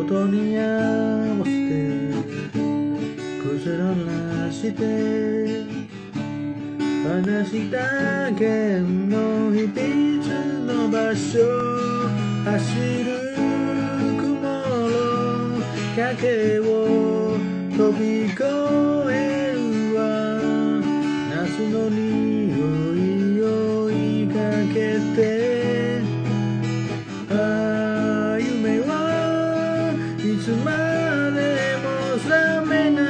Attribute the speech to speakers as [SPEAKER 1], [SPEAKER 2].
[SPEAKER 1] 音に合わせて崩らして話した弦の秘密の場所走る雲の影を飛び越え some in a